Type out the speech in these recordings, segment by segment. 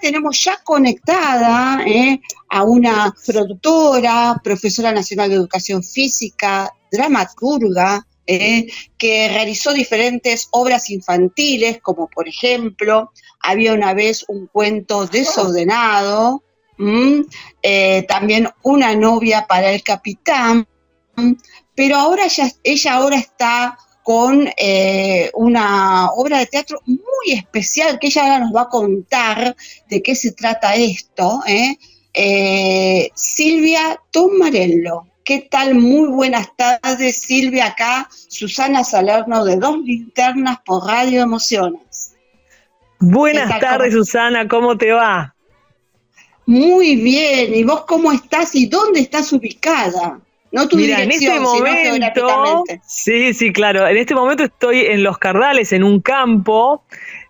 tenemos ya conectada eh, a una productora, profesora nacional de educación física, dramaturga, eh, que realizó diferentes obras infantiles, como por ejemplo, había una vez un cuento desordenado, eh, también una novia para el capitán, pero ahora ella ahora está con eh, una obra de teatro muy especial que ella ahora nos va a contar de qué se trata esto. ¿eh? Eh, Silvia Tomarello. ¿Qué tal? Muy buenas tardes, Silvia. Acá, Susana Salerno de Dos Linternas por Radio Emociones. Buenas tardes, Susana. ¿Cómo te va? Muy bien. ¿Y vos cómo estás y dónde estás ubicada? No tu Mira, en este momento, sí, sí, claro. En este momento estoy en Los Cardales, en un campo.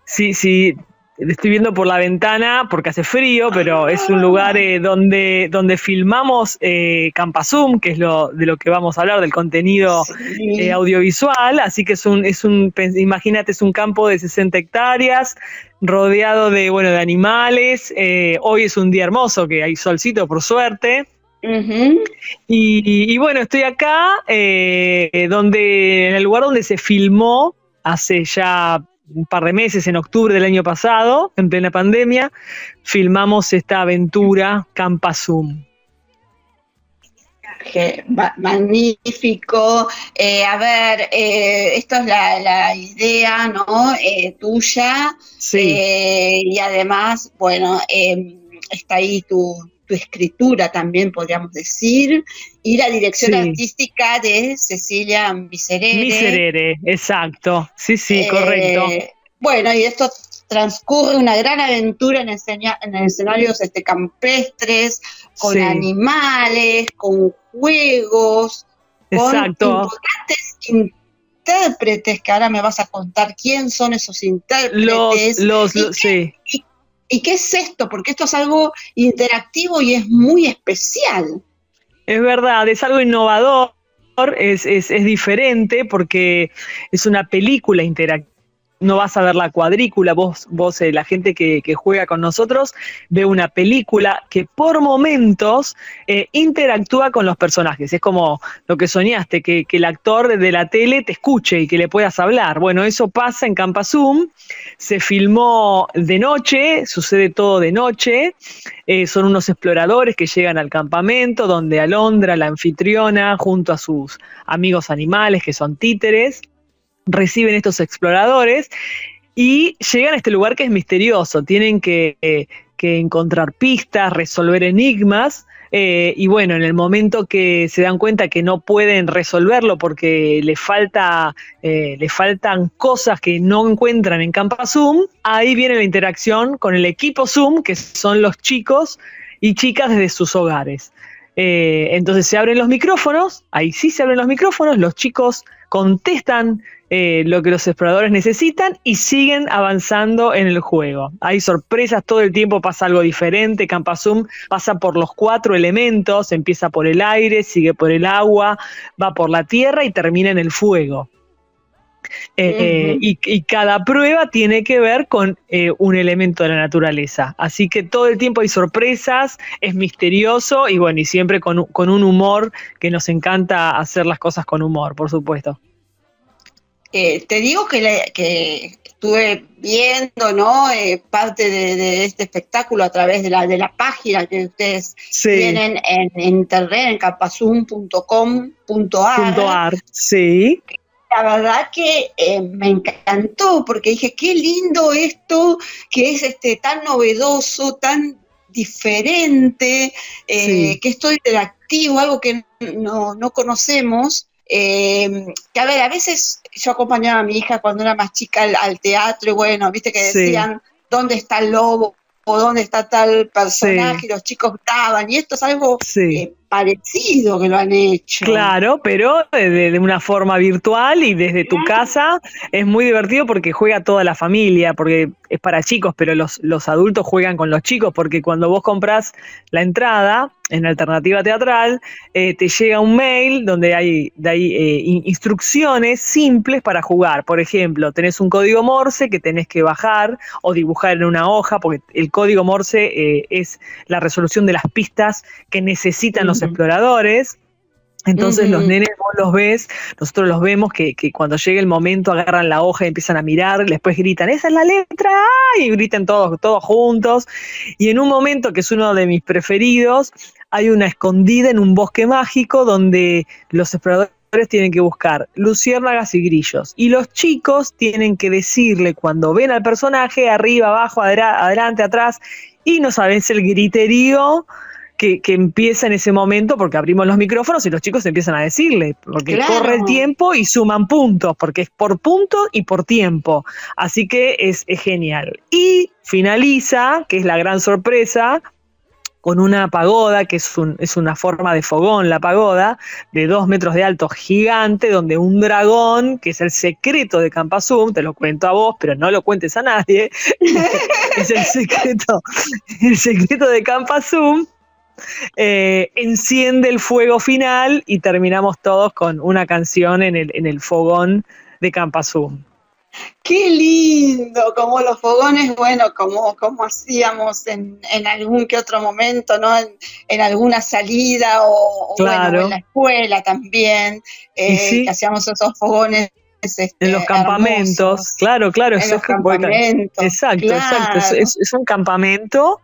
Sí, sí, estoy viendo por la ventana porque hace frío, pero es un lugar eh, donde, donde filmamos eh, Campasum, que es lo de lo que vamos a hablar, del contenido eh, audiovisual. Así que es un, es un, imagínate, es un campo de 60 hectáreas, rodeado de, bueno, de animales. Eh, hoy es un día hermoso, que hay solcito, por suerte y, bueno, estoy acá, eh, donde, en el lugar donde se filmó hace ya un par de meses, en octubre del año pasado, en plena pandemia, filmamos esta aventura Campasum. magnífico. Eh, a ver, eh, esto es la, idea, ¿no? tuya. Sí. y además, bueno, está ahí tu, tu escritura también, podríamos decir, y la dirección artística de Cecilia Miserere. Miserere, exacto, sí, sí, eh, correcto. Bueno, y esto transcurre una gran aventura en, en escenarios este, campestres, con animales, con juegos, con importantes intérpretes, que ahora me vas a contar quién son esos intérpretes. Los, los, sí. ¿Y qué es esto? Porque esto es algo interactivo y es muy especial. Es verdad, es algo innovador, es, es, es diferente porque es una película interactiva no vas a ver la cuadrícula, vos, vos eh, la gente que, juega con nosotros, ve una película que por momentos eh, interactúa con los personajes. Es como lo que soñaste, que, el actor de la tele te escuche y que le puedas hablar. Bueno, eso pasa en Campasum, se filmó de noche, sucede todo de noche, eh, son unos exploradores que llegan al campamento donde Alondra, la anfitriona, junto a sus amigos animales que son títeres, reciben estos exploradores y llegan a este lugar que es misterioso. Tienen que, eh, encontrar pistas, resolver enigmas. Eh, y bueno, en el momento que se dan cuenta que no pueden resolverlo porque le, falta, eh, le faltan cosas que no encuentran en Campa Zoom, ahí viene la interacción con el equipo Zoom, que son los chicos y chicas desde sus hogares. entonces se abren los micrófonos, ahí sí se abren los micrófonos, los chicos contestan eh, lo que los exploradores necesitan y siguen avanzando en el juego. Hay sorpresas, todo el tiempo pasa algo diferente. Campasum pasa por los cuatro elementos, empieza por el aire, sigue por el agua, va por la tierra y termina en el fuego. Eh, eh, y, cada prueba tiene que ver con un elemento de la naturaleza. Así que todo el tiempo hay sorpresas, es misterioso y bueno, y siempre con, con un humor que nos encanta hacer las cosas con humor, por supuesto. Eh, te digo que, estuve viendo ¿no? Eh, parte de, este espectáculo a través de la, de la página que ustedes tienen en, internet, en capazum.com.ar. Sí. La verdad que eh, me encantó porque dije, qué lindo esto, que es este tan novedoso, tan diferente, que esto interactivo, algo que no, no conocemos eh, que a ver, a veces yo acompañaba a mi hija cuando era más chica al, teatro y bueno, viste que decían, ¿dónde está el lobo? o dónde está tal personaje, y los chicos estaban, y esto es algo eh, parecido que lo han hecho. Claro, pero de, una forma virtual y desde tu casa es muy divertido porque juega toda la familia, porque es para chicos, pero los, los adultos juegan con los chicos, porque cuando vos compras la entrada en alternativa teatral, eh, te llega un mail donde hay, hay eh, instrucciones simples para jugar. Por ejemplo, tenés un código Morse que tenés que bajar o dibujar en una hoja, porque el código Morse eh, es la resolución de las pistas que necesitan los exploradores. Entonces los nenes vos los ves, nosotros los vemos que, cuando llega el momento agarran la hoja y empiezan a mirar, después gritan, esa es la letra, y gritan todos, todos juntos. Y en un momento que es uno de mis preferidos, hay una escondida en un bosque mágico donde los exploradores tienen que buscar luciérnagas y grillos. Y los chicos tienen que decirle cuando ven al personaje, arriba, abajo, adelante, atrás, y no sabes el griterío que, empieza en ese momento porque abrimos los micrófonos y los chicos empiezan a decirle, porque corre el tiempo y suman puntos, porque es por punto y por tiempo. Así que es, genial. Y finaliza, que es la gran sorpresa, con una pagoda, que es, un, es, una forma de fogón, la pagoda, de dos metros de alto gigante, donde un dragón, que es el secreto de Campasum, te lo cuento a vos, pero no lo cuentes a nadie, es el secreto, el secreto de Campasum, eh, enciende el fuego final y terminamos todos con una canción en el, en el fogón de Campasum. Qué lindo, como los fogones, bueno, como, como hacíamos en, algún que otro momento, ¿no? En, alguna salida o, bueno, en la escuela también, eh, que hacíamos esos fogones este, en los campamentos, claro, claro, es, exacto, exacto, es, un campamento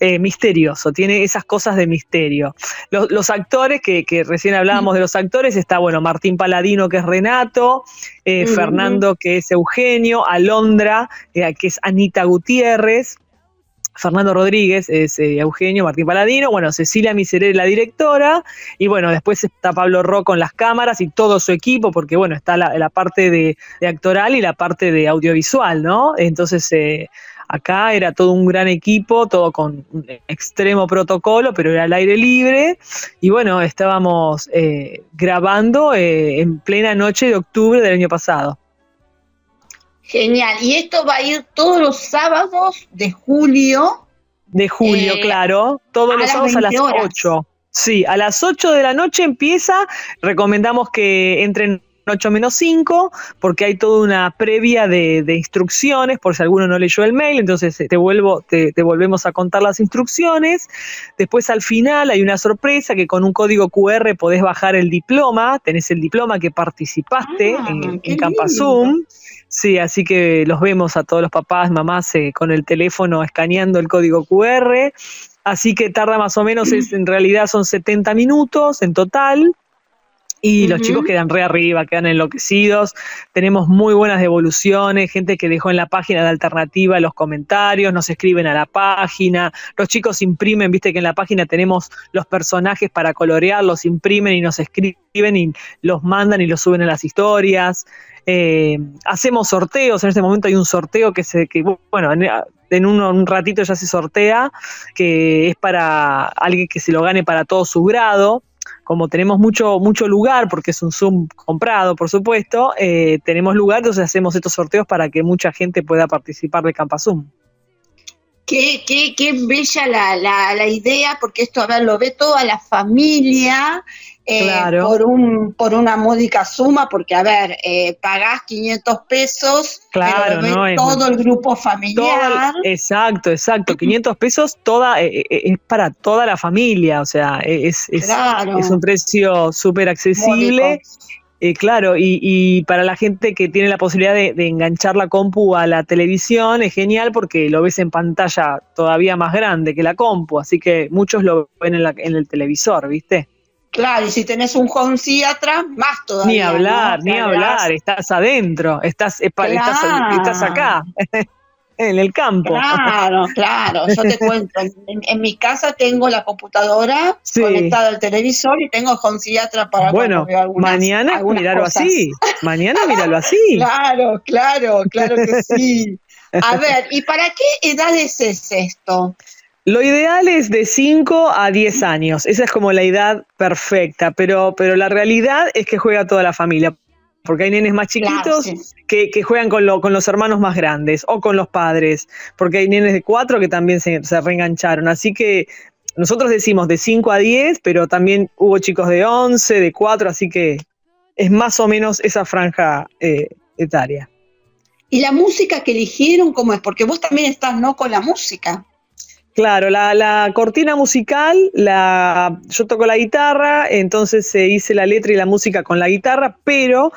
eh, misterioso, tiene esas cosas de misterio. Los, actores, que, recién hablábamos de los actores, está, bueno, Martín Paladino, que es Renato, eh, Fernando, que es Eugenio, Alondra, eh, que es Anita Gutiérrez, Fernando Rodríguez es eh, Eugenio Martín Paladino, bueno, Cecilia Miserere la directora, y bueno, después está Pablo Ro con las cámaras y todo su equipo, porque bueno, está la, parte de, actoral y la parte de audiovisual, ¿no? Entonces, eh, acá era todo un gran equipo, todo con un extremo protocolo, pero era al aire libre, y bueno, estábamos eh, grabando en plena noche de octubre del año pasado. Genial. Y esto va a ir todos los sábados de julio. De julio, eh, claro. Todos los sábados a las 8. Sí, a las 8 de la noche empieza. Recomendamos que entren 8 menos 5, porque hay toda una previa de, instrucciones, por si alguno no leyó el mail, entonces eh, te, vuelvo, te, volvemos a contar las instrucciones. Después al final hay una sorpresa que con un código QR podés bajar el diploma, tenés el diploma que participaste ah, en, en Campasum. Sí, así que los vemos a todos los papás, mamás eh, con el teléfono escaneando el código QR. Así que tarda más o menos, es, en realidad son 70 minutos en total. Y los chicos quedan re arriba, quedan enloquecidos. Tenemos muy buenas devoluciones, gente que dejó en la página de alternativa los comentarios, nos escriben a la página. Los chicos imprimen, viste que en la página tenemos los personajes para colorear, los imprimen y nos escriben y los mandan y los suben a las historias. Eh, hacemos sorteos, en este momento hay un sorteo que se, que, bueno, en, un, ratito ya se sortea, que es para alguien que se lo gane para todo su grado. Como tenemos mucho, mucho lugar, porque es un Zoom comprado, por supuesto, eh, tenemos lugar, entonces hacemos estos sorteos para que mucha gente pueda participar de Campa Zoom. Qué, qué, qué bella la, la, la, idea, porque esto, a ver, lo ve toda la familia, eh, por, un, por una módica suma, porque a ver, eh, pagás 500 pesos, claro, todo el grupo familiar. exacto, exacto, 500 pesos toda eh, es para toda la familia, o sea, es, es, es un precio súper accesible. claro, y, para la gente que tiene la posibilidad de, enganchar la compu a la televisión es genial porque lo ves en pantalla todavía más grande que la compu, así que muchos lo ven en, en el televisor, ¿viste? Claro, y si tenés un home atrás, más todavía. Ni hablar, ni hablar, estás adentro, estás, estás, acá, en el campo. Claro, claro, yo te cuento, en, mi casa tengo la computadora conectada al televisor y tengo home atrás para bueno, mañana mirarlo así, mañana míralo así. Claro, claro, claro que sí. A ver, ¿y para qué edades es esto? Lo ideal es de 5 a 10 años, esa es como la edad perfecta, pero, pero la realidad es que juega toda la familia, porque hay nenes más chiquitos que, juegan con, con los hermanos más grandes o con los padres, porque hay nenes de 4 que también se, reengancharon, así que nosotros decimos de 5 a 10, pero también hubo chicos de 11, de 4, así que es más o menos esa franja eh, etaria. ¿Y la música que eligieron cómo es? Porque vos también estás, ¿no? Con la música. Claro, la, cortina musical, la, yo toco la guitarra, entonces se hice la letra y la música con la guitarra, pero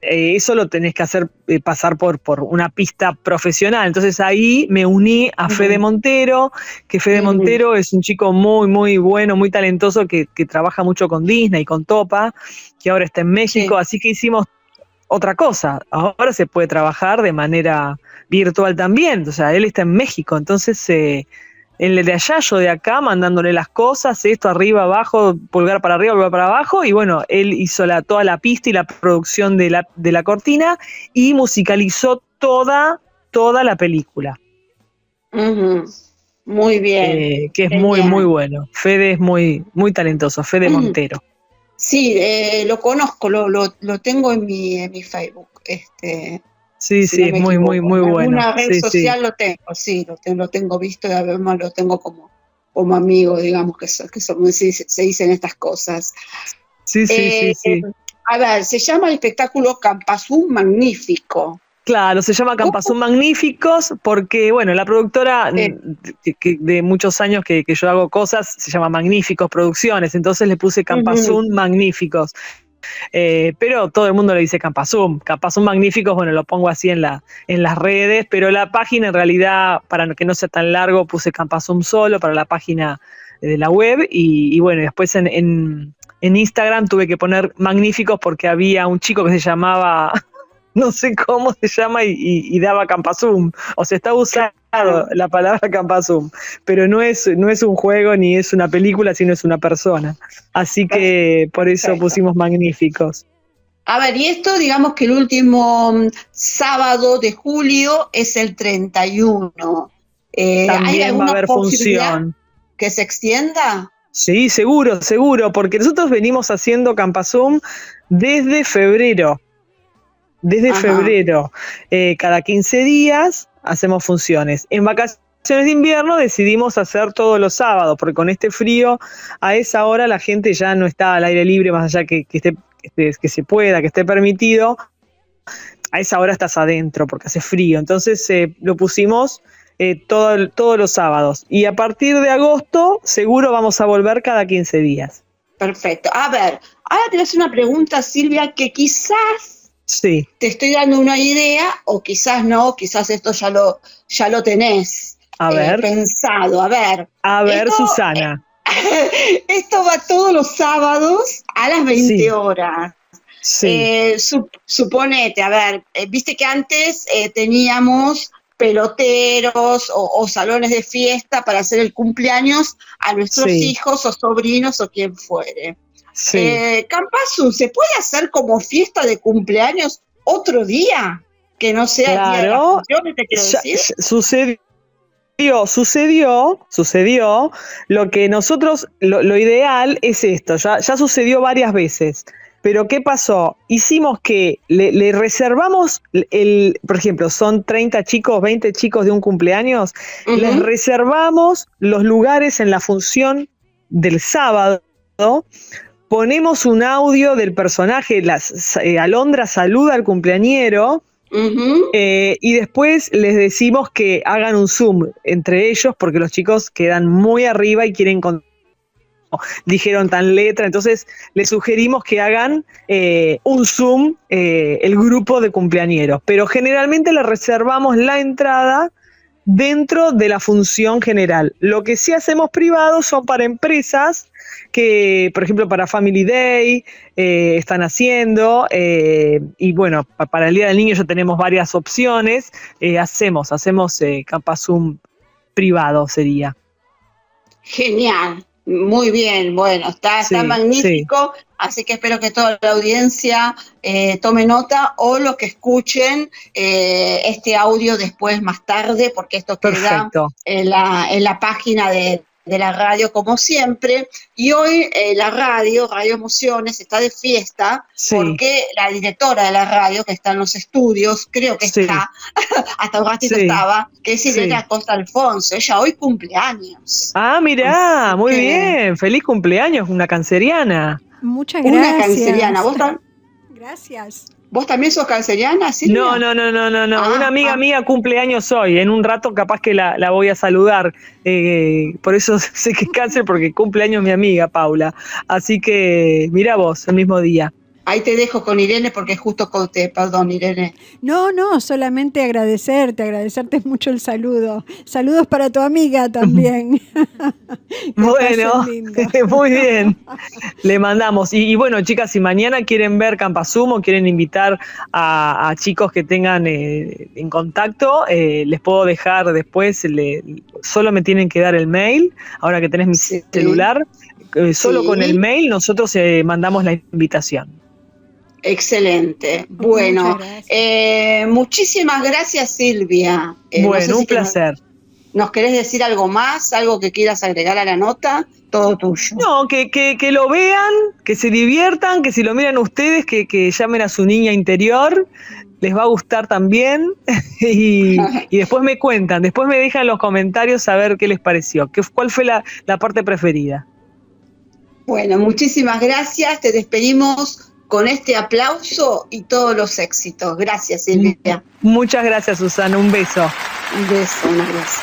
eh, eso lo tenés que hacer eh, pasar por, por una pista profesional. Entonces ahí me uní a Fede Montero, que Fede Montero es un chico muy, muy bueno, muy talentoso, que, trabaja mucho con Disney, con Topa, que ahora está en México, así que hicimos otra cosa. Ahora se puede trabajar de manera virtual también, o sea, él está en México, entonces... Eh, el de allá, yo de acá, mandándole las cosas, esto arriba, abajo, pulgar para arriba, pulgar para abajo, y bueno, él hizo la, toda la pista y la producción de la, de la cortina y musicalizó toda, toda la película. Muy bien. Eh, que es muy, muy bueno. Fede es muy, muy talentoso, Fede Montero. Sí, eh, lo conozco, lo, lo, lo tengo en mi, en mi Facebook. Este, Sí, sí, es muy, muy, muy bueno. Una red social lo tengo, sí, lo, tengo, lo tengo visto y además lo tengo como, como amigo, digamos, que, que se, dicen estas cosas. Sí, sí, sí, eh, sí. A ver, se llama el espectáculo Campazú Magnífico. Claro, se llama Campazú Magníficos porque, bueno, la productora de, muchos años que, yo hago cosas se llama Magníficos Producciones, entonces le puse Campazún Magníficos. Eh, pero todo el mundo le dice Campasum. Campasum magníficos, bueno, lo pongo así en, la, en las redes, pero la página en realidad, para que no sea tan largo, puse Campasum solo para la página de la web y, bueno, después en, en, en Instagram tuve que poner magníficos porque había un chico que se llamaba no sé cómo se llama y, daba Campasum. O sea, está usado la palabra Campasum, pero no es, no es un juego ni es una película, sino es una persona. Así que por eso pusimos magníficos. A ver, y esto digamos que el último mm, sábado de julio es el 31. Eh, También va a haber función. ¿Que se extienda? Sí, seguro, seguro, porque nosotros venimos haciendo Campasum desde febrero desde febrero. Eh, cada 15 días hacemos funciones. En vacaciones de invierno decidimos hacer todos los sábados, porque con este frío, a esa hora la gente ya no está al aire libre, más allá que, que, esté, que se pueda, que esté permitido. A esa hora estás adentro porque hace frío. Entonces eh, lo pusimos eh, todos los sábados. Y a partir de agosto, seguro vamos a volver cada 15 días. Perfecto. A ver, ahora te voy a hacer una pregunta, Silvia, que quizás Sí. Te estoy dando una idea, o quizás no, quizás esto ya lo, ya lo tenés a eh, ver. pensado. A ver. A ver, Susana. esto va todos los sábados a las 20 horas. Sí. Eh, suponete, a ver, eh, viste que antes teníamos peloteros o, salones de fiesta para hacer el cumpleaños a nuestros hijos o sobrinos o quien fuere. Sí. Eh, ¿se puede hacer como fiesta de cumpleaños otro día? Que no sea claro, Sucedió, sucedió, sucedió. Lo que nosotros, lo, ideal es esto, ya, ya, sucedió varias veces. Pero ¿qué pasó? Hicimos que le, reservamos, el, por ejemplo, son 30 chicos, 20 chicos de un cumpleaños, les reservamos los lugares en la función del sábado ponemos un audio del personaje, las, eh, Alondra saluda al cumpleañero eh, y después les decimos que hagan un zoom entre ellos porque los chicos quedan muy arriba y quieren dijeron tan letra, entonces les sugerimos que hagan eh, un Zoom el grupo de cumpleañeros, pero generalmente les reservamos la entrada dentro de la función general. Lo que sí hacemos privado son para empresas que, por ejemplo, para Family Day eh, están haciendo, eh, y bueno, para el Día del Niño ya tenemos varias opciones, eh, hacemos, hacemos Zoom privado sería. Genial, Muy bien, bueno, está, está magnífico, así que espero que toda la audiencia eh, tome nota o los que escuchen eh, este audio después más tarde, porque esto queda en la, en la página de, de la radio como siempre. Y hoy eh, la radio, Radio Emociones, está de fiesta porque la directora de la radio, que está en los estudios, creo que está, hasta un ratito estaba, que es Irene Costa Alfonso. Ella hoy cumpleaños. Ah, mirá, muy bien. Feliz cumpleaños, una canceriana. Muchas gracias. Una canceriana. ¿Vos Gracias. ¿Vos también sos canceriana? ¿sí? No, no, no, no, no, no. Ah, Una amiga ah. mía cumple años hoy. En un rato capaz que la, voy a saludar. Eh, por eso sé que es cáncer porque cumple años mi amiga Paula. Así que mira vos, el mismo día. Ahí te dejo con Irene porque justo conté, perdón Irene. No, no, solamente agradecerte, agradecerte mucho el saludo. Saludos para tu amiga también. bueno, muy bien. Le mandamos. Y, bueno, chicas, si mañana quieren ver Campasumo, quieren invitar a, chicos que tengan eh, en contacto, eh, les puedo dejar después, solo me tienen que dar el mail, ahora que tenés mi celular. Eh, solo con el mail nosotros mandamos la invitación. Excelente. Bueno, eh, muchísimas gracias Silvia. Eh, bueno, un placer. Nos, querés decir algo más? ¿Algo que quieras agregar a la nota? Todo tuyo. No, que, que, lo vean, que se diviertan, que si lo miran ustedes, que, que llamen a su niña interior, les va a gustar también y, después me cuentan, después me dejan en los comentarios a ver qué les pareció, qué, cuál fue la, la parte preferida. Bueno, muchísimas gracias, te despedimos con este aplauso y todos los éxitos. Gracias, Silvia. Muchas gracias, Susana. Un beso. Un beso, un abrazo.